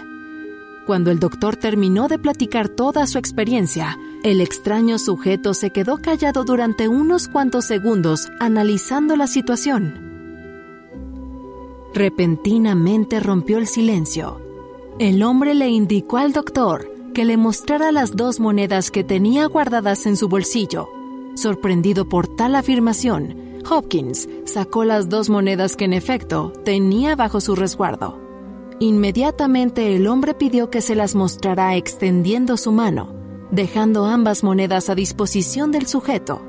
Cuando el doctor terminó de platicar toda su experiencia, el extraño sujeto se quedó callado durante unos cuantos segundos analizando la situación. Repentinamente rompió el silencio. El hombre le indicó al doctor que le mostrara las dos monedas que tenía guardadas en su bolsillo. Sorprendido por tal afirmación, Hopkins sacó las dos monedas que en efecto tenía bajo su resguardo. Inmediatamente el hombre pidió que se las mostrara extendiendo su mano, dejando ambas monedas a disposición del sujeto.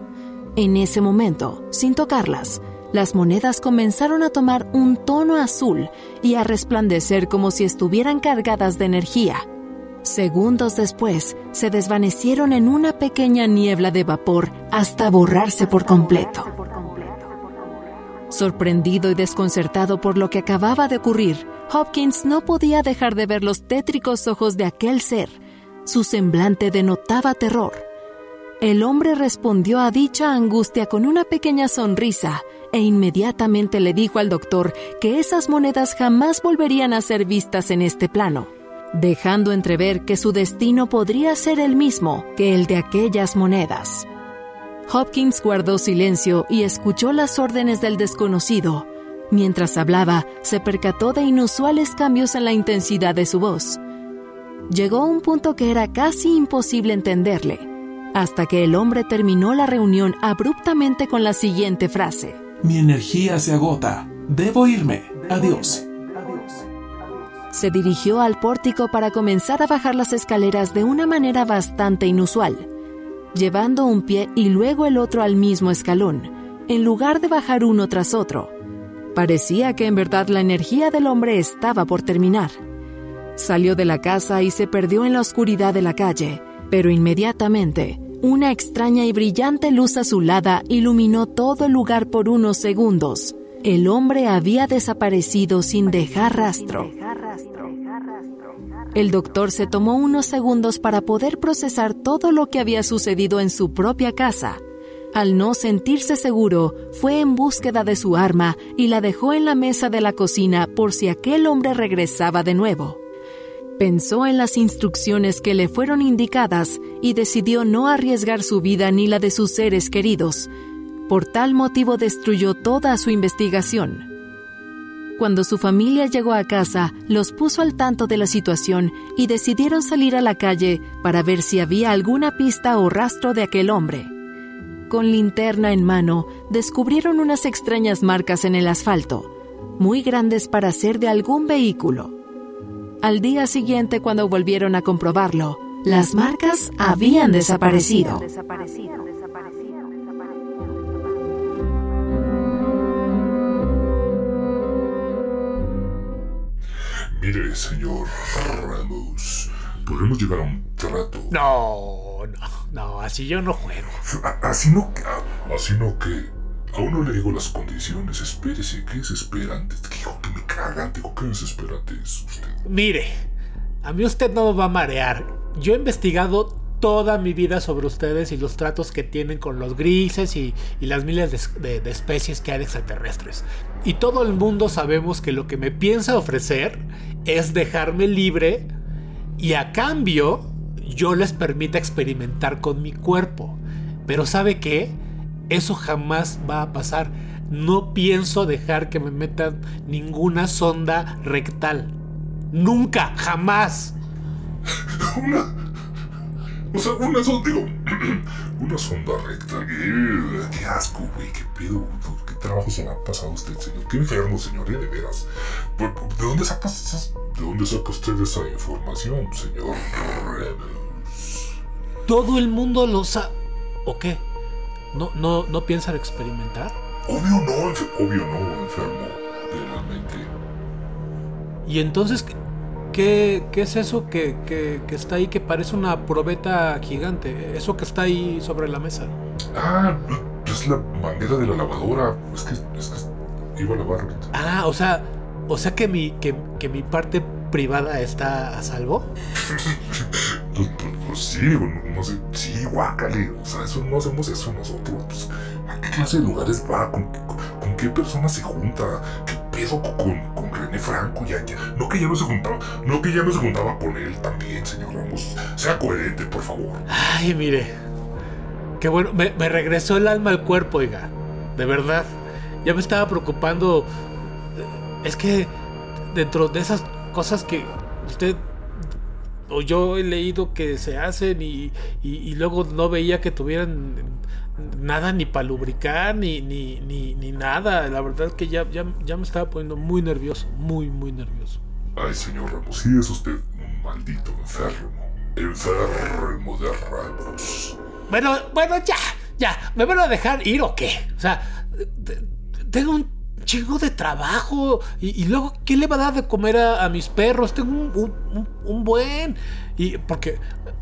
En ese momento, sin tocarlas, las monedas comenzaron a tomar un tono azul y a resplandecer como si estuvieran cargadas de energía. Segundos después, se desvanecieron en una pequeña niebla de vapor hasta borrarse por completo. Sorprendido y desconcertado por lo que acababa de ocurrir, Hopkins no podía dejar de ver los tétricos ojos de aquel ser. Su semblante denotaba terror. El hombre respondió a dicha angustia con una pequeña sonrisa e inmediatamente le dijo al doctor que esas monedas jamás volverían a ser vistas en este plano, dejando entrever que su destino podría ser el mismo que el de aquellas monedas. Hopkins guardó silencio y escuchó las órdenes del desconocido. Mientras hablaba, se percató de inusuales cambios en la intensidad de su voz. Llegó a un punto que era casi imposible entenderle, hasta que el hombre terminó la reunión abruptamente con la siguiente frase. Mi energía se agota. Debo irme. Adiós. Se dirigió al pórtico para comenzar a bajar las escaleras de una manera bastante inusual, llevando un pie y luego el otro al mismo escalón, en lugar de bajar uno tras otro. Parecía que en verdad la energía del hombre estaba por terminar. Salió de la casa y se perdió en la oscuridad de la calle, pero inmediatamente una extraña y brillante luz azulada iluminó todo el lugar por unos segundos. El hombre había desaparecido sin dejar rastro. El doctor se tomó unos segundos para poder procesar todo lo que había sucedido en su propia casa. Al no sentirse seguro, fue en búsqueda de su arma y la dejó en la mesa de la cocina por si aquel hombre regresaba de nuevo. Pensó en las instrucciones que le fueron indicadas y decidió no arriesgar su vida ni la de sus seres queridos. Por tal motivo destruyó toda su investigación. Cuando su familia llegó a casa, los puso al tanto de la situación y decidieron salir a la calle para ver si había alguna pista o rastro de aquel hombre. con linterna en mano, descubrieron unas extrañas marcas en el asfalto, muy grandes para ser de algún vehículo. Al día siguiente, cuando volvieron a comprobarlo, las marcas habían desaparecido. Mire, señor Ramos, podemos llegar a un trato. No, no, no, así yo no juego. A- Así no que. Así no que. Aún no le digo las condiciones. Espérese, ¿qué es esperante? Dijo que me cagan, digo que es esperante es usted. Mire, a mí usted no me va a marear. Yo he investigado toda mi vida sobre ustedes y los tratos que tienen con los grises y, las miles de- de especies que hay de extraterrestres. Y todo el mundo sabemos que lo que me piensa ofrecer es dejarme libre y a cambio yo les permita experimentar con mi cuerpo. Pero ¿sabe qué? Eso jamás va a pasar. No pienso dejar que me metan ninguna sonda rectal. Nunca, jamás. Una. O sea, una sonda, digo. Una sonda recta. Ew, Qué asco, güey. Qué pedo. ¿Qué trabajo se le ha pasado a usted, señor? Qué enfermo, señor, eh, de veras. ¿De dónde saca, esas- ¿De dónde saca usted esa información, señor Rebels? Todo el mundo lo sabe. ¿O qué? ¿No, no, ¿No piensan experimentar? Obvio no, obvio no, enfermo de la mente. Y entonces, ¿qué, qué es eso que, que- que está ahí que parece una probeta gigante? Eso que está ahí sobre la mesa. Ah, es la manguera de la lavadora. Es que, es que iba a lavar. Ah, o sea, o sea que mi, que, que mi parte privada está a salvo. Pues, sí, digo, no, sé, sí, guácale, o sea, eso no hacemos eso nosotros, pues, ¿a qué clase de lugares va? ¿Con, qué persona se junta? ¿Qué pedo con, con, René Franco? Ya, ya, no que ya no se juntaba, no que ya no se juntaba con él también, señor Ramos, sea coherente, por favor. Ay, mire. Qué bueno, me, me regresó el alma al cuerpo, oiga. De verdad. Ya me estaba preocupando. Es que dentro de esas cosas que usted o yo he leído que se hacen y, y- y luego no veía que tuvieran nada ni para lubricar ni, ni, ni, ni nada. La verdad es que ya, ya, ya me estaba poniendo muy nervioso, muy, muy nervioso. Ay, señor Ramos, sí es usted un maldito enfermo, enfermo de Ramos. Bueno, bueno, ya, ya, ¿me van a dejar ir o qué? O sea, te- tengo un chingo de trabajo y, y luego, ¿quién le va a dar de comer a, a mis perros? Tengo un, un- un- un buen. Y porque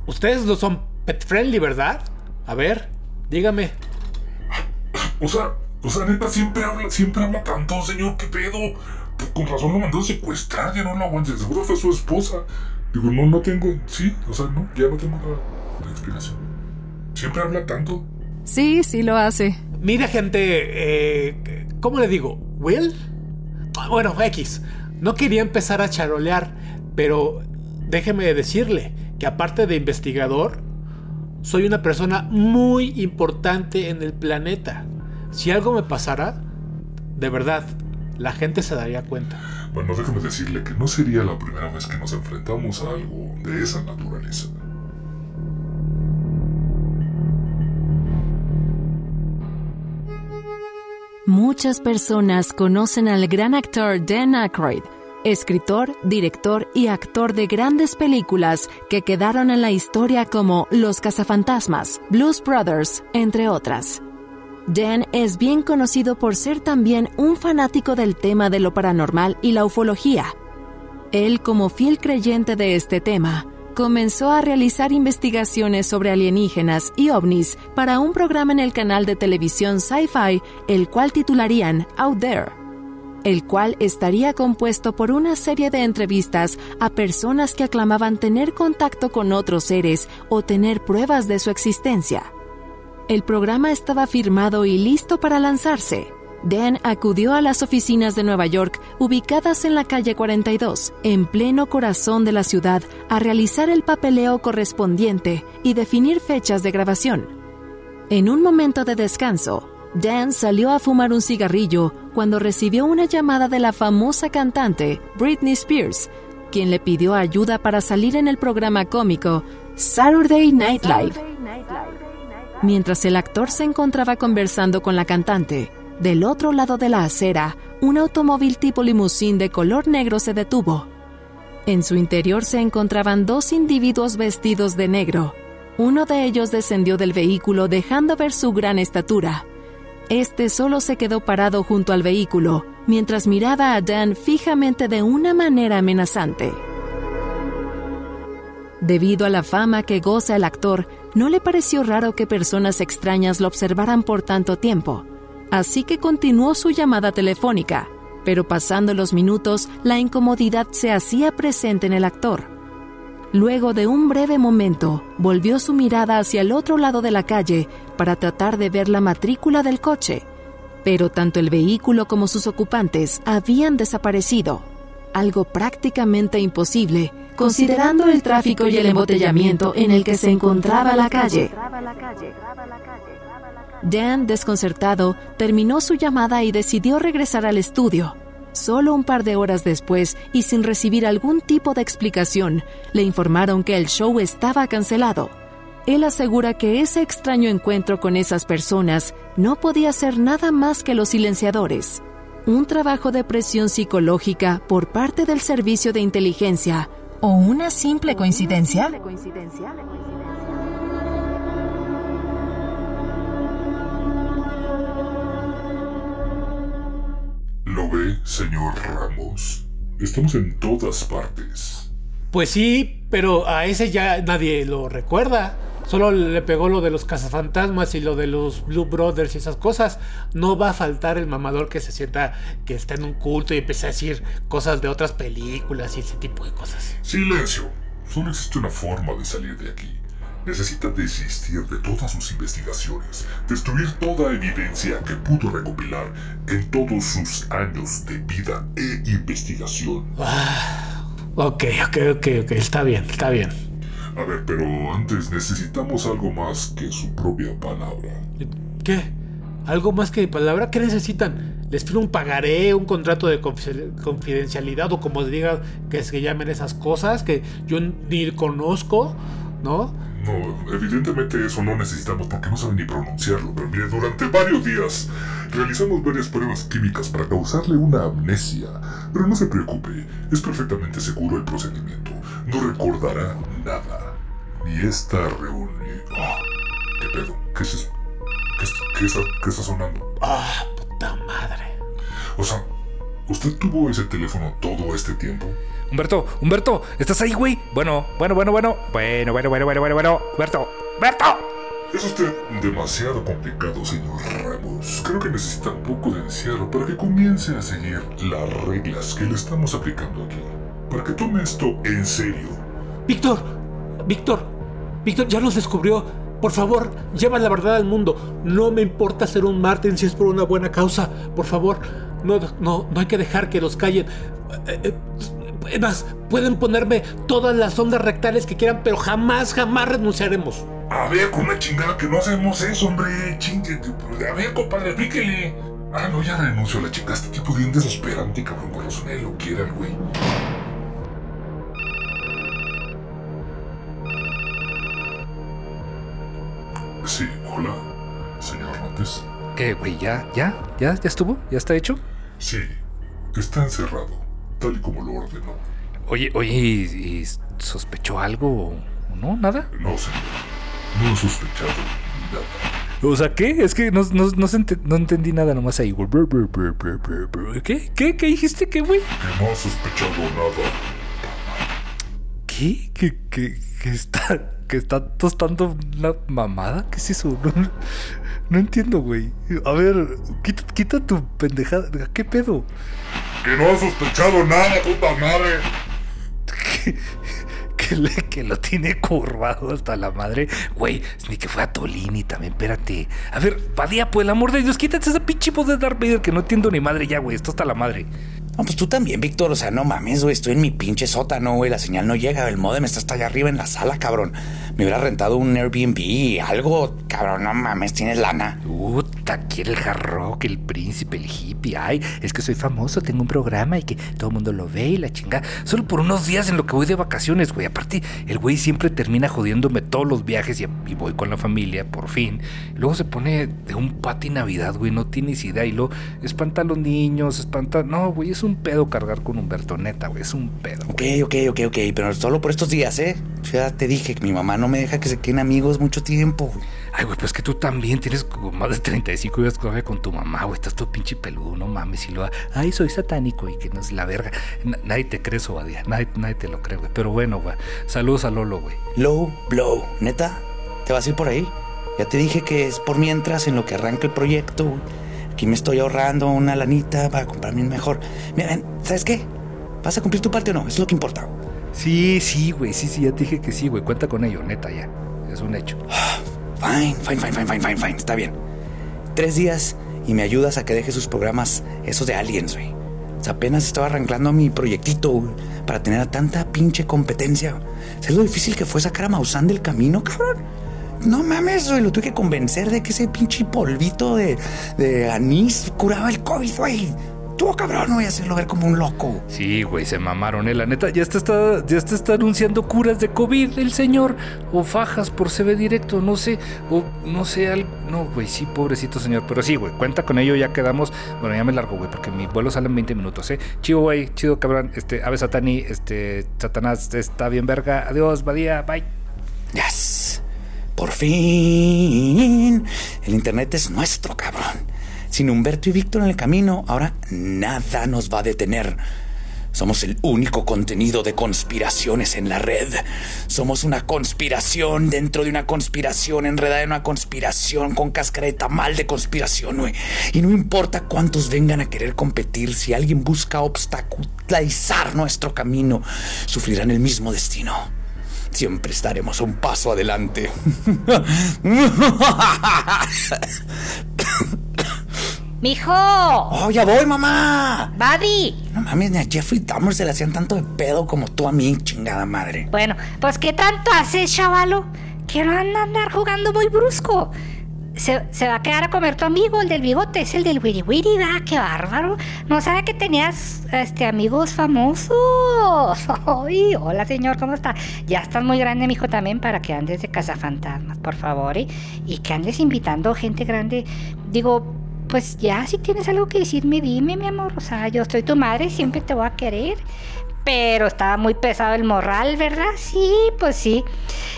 ustedes no son pet friendly, ¿verdad? A ver, dígame. O sea, o sea, neta, siempre habla, siempre habla tanto, señor, qué pedo. Pues Con razón lo mandó a secuestrar, ya no lo aguanté, seguro fue su esposa. Digo, no, no tengo, sí, o sea, no, ya no tengo la, la explicación. Siempre habla tanto. Sí, sí lo hace. Mira, gente, eh, ¿cómo le digo? ¿Will? Ah, Bueno, X. No quería empezar a charolear, pero déjeme decirle que aparte de investigador, soy una persona muy importante en el planeta. Si algo me pasara, de verdad, la gente se daría cuenta. Bueno, déjeme decirle que no sería la primera vez que nos enfrentamos a algo de esa naturaleza. Muchas personas conocen al gran actor Dan Aykroyd, escritor, director y actor de grandes películas que quedaron en la historia como Los Cazafantasmas, Blues Brothers, entre otras. Dan es bien conocido por ser también un fanático del tema de lo paranormal y la ufología. Él, como fiel creyente de este tema, comenzó a realizar investigaciones sobre alienígenas y ovnis para un programa en el canal de televisión Sci-Fi, el cual titularían Out There, el cual estaría compuesto por una serie de entrevistas a personas que aclamaban tener contacto con otros seres o tener pruebas de su existencia. El programa estaba firmado y listo para lanzarse. Dan acudió a las oficinas de Nueva York, ubicadas en la calle 42, en pleno corazón de la ciudad, a realizar el papeleo correspondiente y definir fechas de grabación. En un momento de descanso, Dan salió a fumar un cigarrillo cuando recibió una llamada de la famosa cantante Britney Spears, quien le pidió ayuda para salir en el programa cómico Saturday Night Live. Mientras el actor se encontraba conversando con la cantante, del otro lado de la acera, un automóvil tipo limusín de color negro se detuvo. En su interior se encontraban dos individuos vestidos de negro. Uno de ellos descendió del vehículo dejando ver su gran estatura. Este solo se quedó parado junto al vehículo, mientras miraba a Dan fijamente de una manera amenazante. Debido a la fama que goza el actor, no le pareció raro que personas extrañas lo observaran por tanto tiempo, así que continuó su llamada telefónica, pero pasando los minutos, la incomodidad se hacía presente en el actor. Luego de un breve momento, volvió su mirada hacia el otro lado de la calle para tratar de ver la matrícula del coche, pero tanto el vehículo como sus ocupantes habían desaparecido, algo prácticamente imposible considerando el tráfico y el embotellamiento en el que se encontraba la calle. Dan, desconcertado, terminó su llamada y decidió regresar al estudio. Solo un par de horas después, y sin recibir algún tipo de explicación, le informaron que el show estaba cancelado. Él asegura que ese extraño encuentro con esas personas no podía ser nada más que los silenciadores. Un trabajo de presión psicológica por parte del servicio de inteligencia ¿O una simple coincidencia? ¿Lo ve, señor Ramos? Estamos en todas partes. Pues sí, pero a ese ya nadie lo recuerda. Solo le pegó lo de los cazafantasmas y lo de los Blue Brothers y esas cosas. No va a faltar el mamador que se sienta que está en un culto y empieza a decir cosas de otras películas y ese tipo de cosas. Silencio. Solo existe una forma de salir de aquí. Necesita desistir de todas sus investigaciones, destruir toda evidencia que pudo recopilar en todos sus años de vida e investigación. Ah, ok, ok, ok, ok, está bien, está bien. A ver, pero antes necesitamos algo más que su propia palabra. ¿Qué? ¿Algo más que palabra? ¿Qué necesitan? ¿Les firmo un pagaré, un contrato de confidencialidad o como digan que se llamen esas cosas que yo ni conozco? ¿No? No, evidentemente eso no necesitamos porque no saben ni pronunciarlo, pero mire, durante varios días realizamos varias pruebas químicas para causarle una amnesia. Pero no se preocupe, es perfectamente seguro el procedimiento. No recordará nada ni esta reunión. ¿Qué pedo? ¿Qué es eso? ¿Qué, está, ¿Qué, está, sonando? Ah, puta madre. O sea, ¿usted tuvo ese teléfono todo este tiempo? Humberto, Humberto, ¿estás ahí, güey? Bueno, bueno, bueno, bueno. Bueno, bueno, bueno, bueno, bueno, bueno. Humberto, Humberto. Es usted demasiado complicado, señor Ramos. Creo que necesita un poco de encierro para que comience a seguir las reglas que le estamos aplicando aquí. Para que tome esto en serio. Víctor, Víctor, Víctor ya nos descubrió. Por favor, lleva la verdad al mundo. No me importa ser un Martin si es por una buena causa. Por favor, no, no, no hay que dejar que los callen. Eh, eh, más, pueden ponerme todas las ondas rectales que quieran, pero jamás, jamás renunciaremos. A ver, con una chingada que no hacemos eso, hombre. Chingue. A ver, compadre, píquele. Ah, no, ya renuncio a la chingada. Este tipo de desesperante, cabrón. Cuando suene lo quiera güey. Sí, hola, señor Montes. ¿Qué, güey? ¿Ya? ¿Ya? ¿Ya? ¿Ya estuvo? ¿Ya está hecho? Sí, está encerrado, tal y como lo ordenó. Oye, oye, ¿y, sospechó algo o no? ¿Nada? No, señor. No he sospechado nada. O sea, ¿qué? Es que no, no, no, entendí nada nomás ahí. ¿Qué? ¿Qué? ¿Qué dijiste? ¿Qué, güey? Que no he sospechado nada. ¿Qué? ¿Qué, qué, qué está que está tostando una mamada. ¿Qué es eso? No, entiendo, güey. A ver, quita, quita tu pendejada. ¿Qué pedo? Que no ha sospechado nada, puta madre. Que, que, lo tiene curvado hasta la madre. Güey, ni que fue a Tolini también, espérate. A ver, Padilla, por el amor de Dios, quítate esa pinche voz de Darth Vader que no entiendo ni madre ya, güey. Esto está la madre. No, pues tú también, Víctor. O sea, no mames, güey. Estoy en mi pinche sótano, güey. La señal no llega. El modem está hasta allá arriba en la sala, cabrón. Me hubiera rentado un Airbnb, algo, cabrón. No mames, tienes lana. Puta, quiere el hard rock, el príncipe, el hippie. Ay, es que soy famoso, tengo un programa y que todo el mundo lo ve y la chinga. Solo por unos días en lo que voy de vacaciones, güey. Aparte, el güey siempre termina jodiéndome todos los viajes y, voy con la familia, por fin. Luego se pone de un pati Navidad, güey. No tienes idea. Y luego espanta a los niños, espanta. No, güey, es un pedo cargar con Humberto, neta, güey. Es un pedo. Ok, ok, ok, ok. Pero solo por estos días, ¿eh? Ya te dije que mi mamá no me deja que se queden amigos mucho tiempo. güey. Ay, güey, pues que tú también tienes como más de 35 días que con tu mamá, güey. Estás todo pinche peludo, no mames. Y lo ay, soy satánico y que no es la verga. Na- nadie te cree eso, Badía. Nadie, nadie te lo cree, güey. Pero bueno, güey. Saludos a Lolo, güey. Low blow. ¿Neta? ¿Te vas a ir por ahí? Ya te dije que es por mientras en lo que arranca el proyecto. güey. Aquí me estoy ahorrando una lanita para comprarme un mejor. Mira, ven, ¿sabes qué? ¿Vas a cumplir tu parte o no? Eso es lo que importa. Sí, sí, güey. Sí, sí, ya te dije que sí, güey. Cuenta con ello, neta, ya. Es un hecho. Fine, fine, fine, fine, fine, fine, fine. Está bien. Tres días y me ayudas a que deje sus programas, esos de aliens, güey. O sea, apenas estaba arrancando mi proyectito, güey, para tener a tanta pinche competencia. ¿Sabes lo difícil que fue sacar a Maussan del camino, cabrón? No mames, güey, lo tuve que convencer de que ese pinche polvito de, de anís curaba el COVID, güey. Tú, cabrón, voy a hacerlo ver como un loco. Sí, güey, se mamaron, eh. La neta, ya te está, ya te está anunciando curas de COVID el señor. O fajas por CB directo, no sé. O no sé, algo. No, güey, sí, pobrecito señor. Pero sí, güey, cuenta con ello, ya quedamos. Bueno, ya me largo, güey, porque mi vuelo sale en 20 minutos, eh. Chido, güey, chido, cabrón. Este, Ave Satani, este, Satanás está bien, verga. Adiós, Badía, bye. Yes. Por fin. El internet es nuestro, cabrón. Sin Humberto y Víctor en el camino, ahora nada nos va a detener. Somos el único contenido de conspiraciones en la red. Somos una conspiración dentro de una conspiración, enredada en una conspiración, con cáscara de tamal de conspiración, güey. Y no importa cuántos vengan a querer competir, si alguien busca obstaculizar nuestro camino, sufrirán el mismo destino. Siempre estaremos un paso adelante. Mijo, ¡Oh, ya voy, mamá! Buddy. No mames, ni a Jeffrey Dahmer se le hacían tanto de pedo como tú a mí, chingada madre. Bueno, pues ¿qué tanto haces, chavalo? Que no anda a andar jugando muy brusco. Se, se va a quedar a comer tu amigo, el del bigote, es el del wiri wiri, ¿verdad? ¡Qué bárbaro! No sabe que tenías este, amigos famosos. Ay, hola, señor, ¿cómo está? Ya estás muy grande, mijo, también para que andes de cazafantasmas, por favor, ¿eh? Y que andes invitando gente grande. Digo, pues ya, si tienes algo que decirme, dime, mi amor. O sea, yo soy tu madre, siempre te voy a querer. Pero estaba muy pesado el morral, ¿verdad? Sí, pues sí.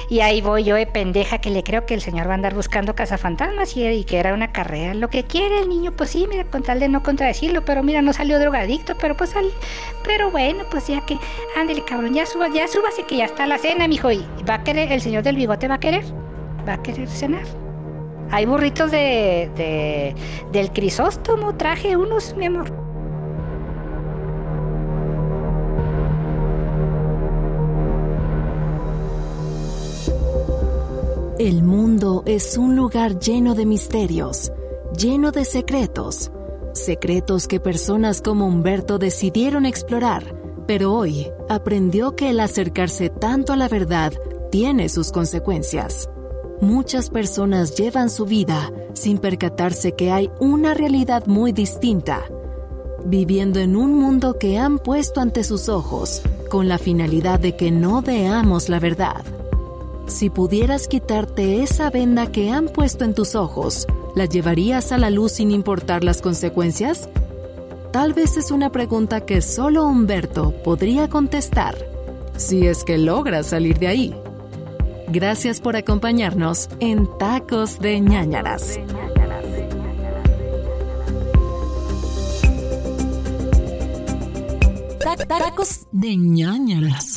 Y ahí voy yo de pendeja que le creo que el señor va a andar buscando cazafantasmas y, y que era una carrera. Lo que quiere el niño, pues sí, mira, con tal de no contradecirlo. Pero mira, no salió drogadicto, pero pues sal... Pero bueno, pues ya que... Ándele, cabrón, ya suba, ya súbase que ya está la cena, mijo. Y va a querer, el señor del bigote va a querer. Va a querer cenar. Hay burritos de, de del crisóstomo, traje unos, mi amor. El mundo es un lugar lleno de misterios, lleno de secretos, secretos que personas como Humberto decidieron explorar, pero hoy aprendió que el acercarse tanto a la verdad tiene sus consecuencias. Muchas personas llevan su vida sin percatarse que hay una realidad muy distinta, viviendo en un mundo que han puesto ante sus ojos con la finalidad de que no veamos la verdad. Si pudieras quitarte esa venda que han puesto en tus ojos, ¿la llevarías a la luz sin importar las consecuencias? Tal vez es una pregunta que solo Humberto podría contestar, si es que logra salir de ahí. Gracias por acompañarnos en Tacos de ñañaras. Tac- Tacos de ñañaras.